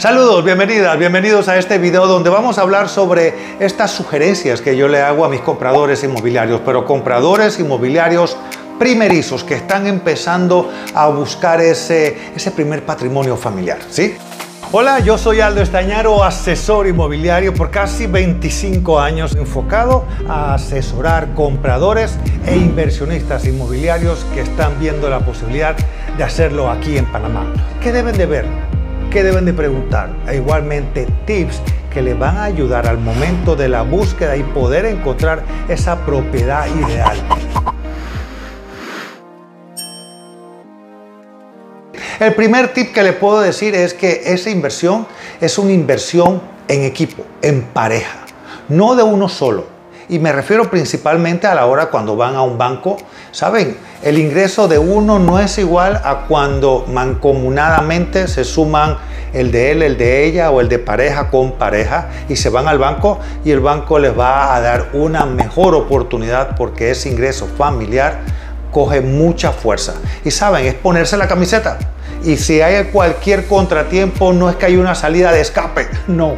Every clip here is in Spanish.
Saludos, bienvenidas, bienvenidos a este video donde vamos a hablar sobre estas sugerencias que yo le hago a mis compradores inmobiliarios, pero compradores inmobiliarios primerizos que están empezando a buscar ese, ese primer patrimonio familiar, ¿sí? Hola, yo soy Aldo Estañaro, asesor inmobiliario por casi 25 años enfocado a asesorar compradores e inversionistas inmobiliarios que están viendo la posibilidad de hacerlo aquí en Panamá. ¿Qué deben de ver? ¿Qué deben de preguntar? E igualmente tips que les van a ayudar al momento de la búsqueda y poder encontrar esa propiedad ideal. El primer tip que le puedo decir es que esa inversión es una inversión en equipo, en pareja, no de uno solo. Y me refiero principalmente a la hora cuando van a un banco. Saben, el ingreso de uno no es igual a cuando mancomunadamente se suman el de él, el de ella o el de pareja con pareja y se van al banco y el banco les va a dar una mejor oportunidad porque ese ingreso familiar coge mucha fuerza. Y saben, es ponerse la camiseta. Y si hay cualquier contratiempo, no es que hay una salida de escape, no,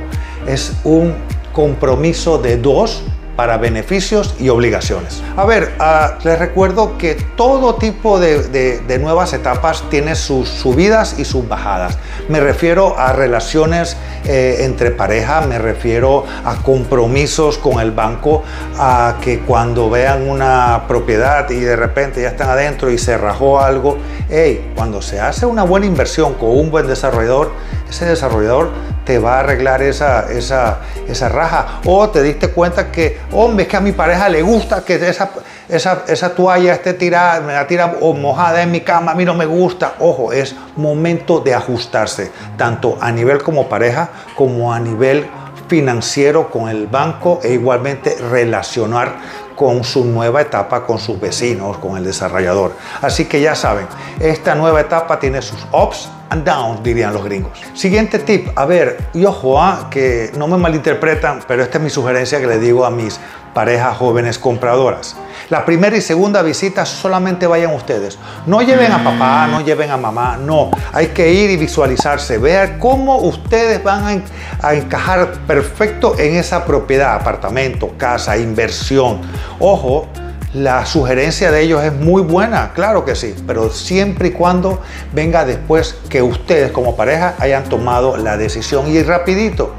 es un compromiso de dos para beneficios y obligaciones. A ver, ah, les recuerdo que todo tipo de, nuevas etapas tiene sus subidas y sus bajadas. Me refiero a relaciones eh, entre pareja, me refiero a compromisos con el banco, a que cuando vean una propiedad y de repente ya están adentro y se rajó algo, hey, cuando se hace una buena inversión con un buen desarrollador, ese desarrollador te va a arreglar esa, esa, esa raja. O te diste cuenta que, hombre, es que a mi pareja le gusta que esa, esa, esa toalla esté tirada, me la tira o mojada en mi cama, a mí no me gusta. Ojo, es momento de ajustarse, tanto a nivel como pareja, como a nivel financiero con el banco e igualmente relacionar con su nueva etapa con sus vecinos, con el desarrollador. Así que ya saben, esta nueva etapa tiene sus ups and downs, dirían los gringos. Siguiente tip, a ver, y ojo, ah, que no me malinterpretan, pero esta es mi sugerencia que le digo a mis parejas jóvenes compradoras. La primera y segunda visita solamente vayan ustedes. No lleven a papá, no lleven a mamá, no. Hay que ir y visualizarse, ver cómo ustedes van a encajar perfecto en esa propiedad, apartamento, casa, inversión. Ojo, la sugerencia de ellos es muy buena, claro que sí, pero siempre y cuando venga después que ustedes como pareja hayan tomado la decisión y rapidito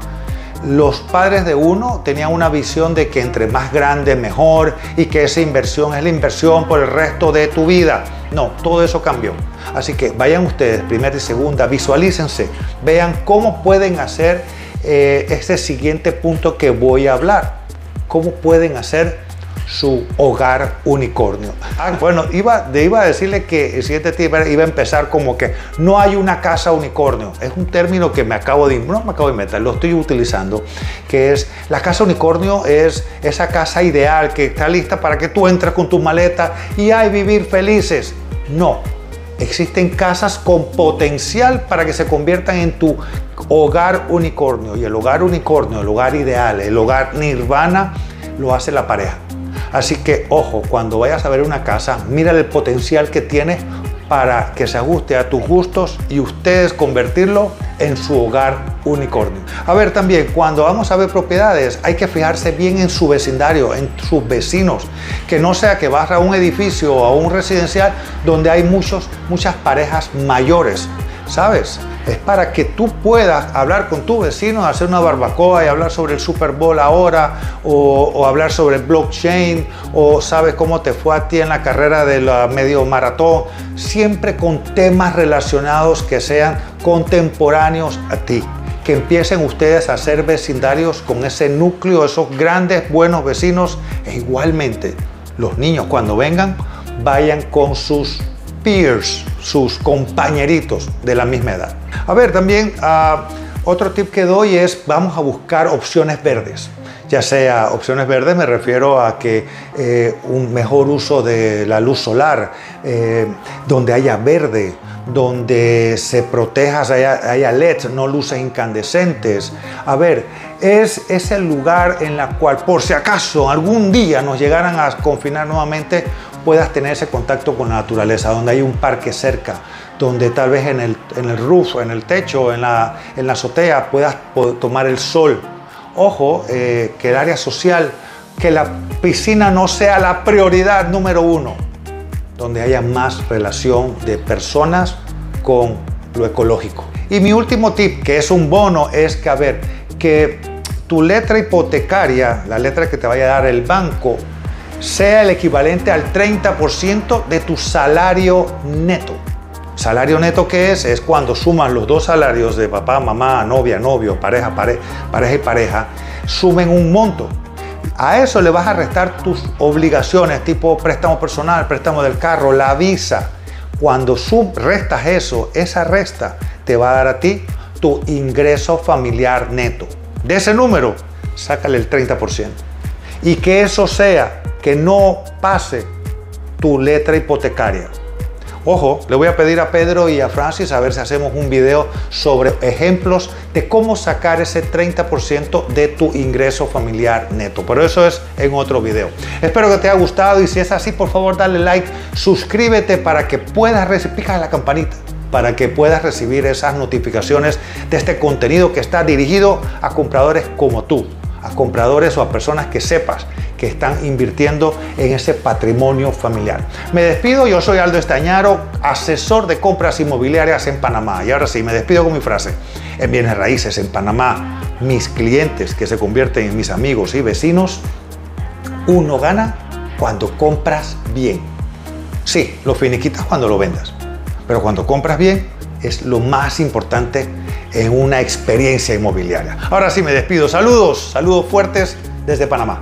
los padres de uno tenían una visión de que entre más grande mejor y que esa inversión es la inversión por el resto de tu vida. No, todo eso cambió. Así que vayan ustedes, primera y segunda, visualícense, vean cómo pueden hacer eh, este siguiente punto que voy a hablar. Cómo pueden hacer su hogar unicornio. Ah, bueno, iba, iba a decirle que el siguiente tip iba a empezar como que no hay una casa unicornio. Es un término que me acabo de, no me acabo de inventar, lo estoy utilizando, que es la casa unicornio es esa casa ideal que está lista para que tú entres con tu maleta y hay vivir felices. No, existen casas con potencial para que se conviertan en tu hogar unicornio. Y el hogar unicornio, el hogar ideal, el hogar nirvana, lo hace la pareja. Así que ojo, cuando vayas a ver una casa, mira el potencial que tiene para que se ajuste a tus gustos y ustedes convertirlo en su hogar unicornio. A ver también, cuando vamos a ver propiedades, hay que fijarse bien en su vecindario, en sus vecinos, que no sea que vas a un edificio o a un residencial donde hay muchos, muchas parejas mayores, ¿sabes? Es para que tú puedas hablar con tu vecino, hacer una barbacoa y hablar sobre el Super Bowl ahora, o, hablar sobre blockchain, o sabes cómo te fue a ti en la carrera de la medio maratón, siempre con temas relacionados que sean contemporáneos a ti. Que empiecen ustedes a ser vecindarios con ese núcleo, esos grandes buenos vecinos, e igualmente los niños cuando vengan vayan con sus peers, sus compañeritos de la misma edad. A ver, también ah, otro tip que doy es vamos a buscar opciones verdes. Ya sea opciones verdes, me refiero a que eh, un mejor uso de la luz solar, eh, donde haya verde, donde se proteja, haya, haya LEDs, no luces incandescentes. A ver, es, es el lugar en el cual, por si acaso algún día nos llegaran a confinar nuevamente, puedas tener ese contacto con la naturaleza, donde hay un parque cerca, donde tal vez en el, en el roof, en el techo, en la, en la azotea puedas tomar el sol. Ojo, eh, que el área social, que la piscina no sea la prioridad número uno, donde haya más relación de personas con lo ecológico. Y mi último tip, que es un bono, es que, a ver, que tu letra hipotecaria, la letra que te vaya a dar el banco, sea el equivalente al 30% de tu salario neto. Salario neto que es es cuando suman los dos salarios de papá, mamá, novia, novio, pareja, pareja y pareja, sumen un monto. A eso le vas a restar tus obligaciones, tipo préstamo personal, préstamo del carro, la visa. Cuando restas eso, esa resta te va a dar a ti tu ingreso familiar neto. De ese número, sácale el 30%. Y que eso sea que no pase tu letra hipotecaria. Ojo, le voy a pedir a Pedro y a Francis a ver si hacemos un video sobre ejemplos de cómo sacar ese 30% de tu ingreso familiar neto. Pero eso es en otro video. Espero que te haya gustado y si es así, por favor dale like, suscríbete para que puedas recibir, la campanita para que puedas recibir esas notificaciones de este contenido que está dirigido a compradores como tú, a compradores o a personas que sepas que están invirtiendo en ese patrimonio familiar. Me despido, yo soy Aldo Estañaro, asesor de compras inmobiliarias en Panamá. Y ahora sí, me despido con mi frase. En bienes raíces en Panamá, mis clientes que se convierten en mis amigos y vecinos, uno gana cuando compras bien. Sí, lo finiquitas cuando lo vendas, pero cuando compras bien es lo más importante en una experiencia inmobiliaria. Ahora sí me despido. Saludos, saludos fuertes desde Panamá.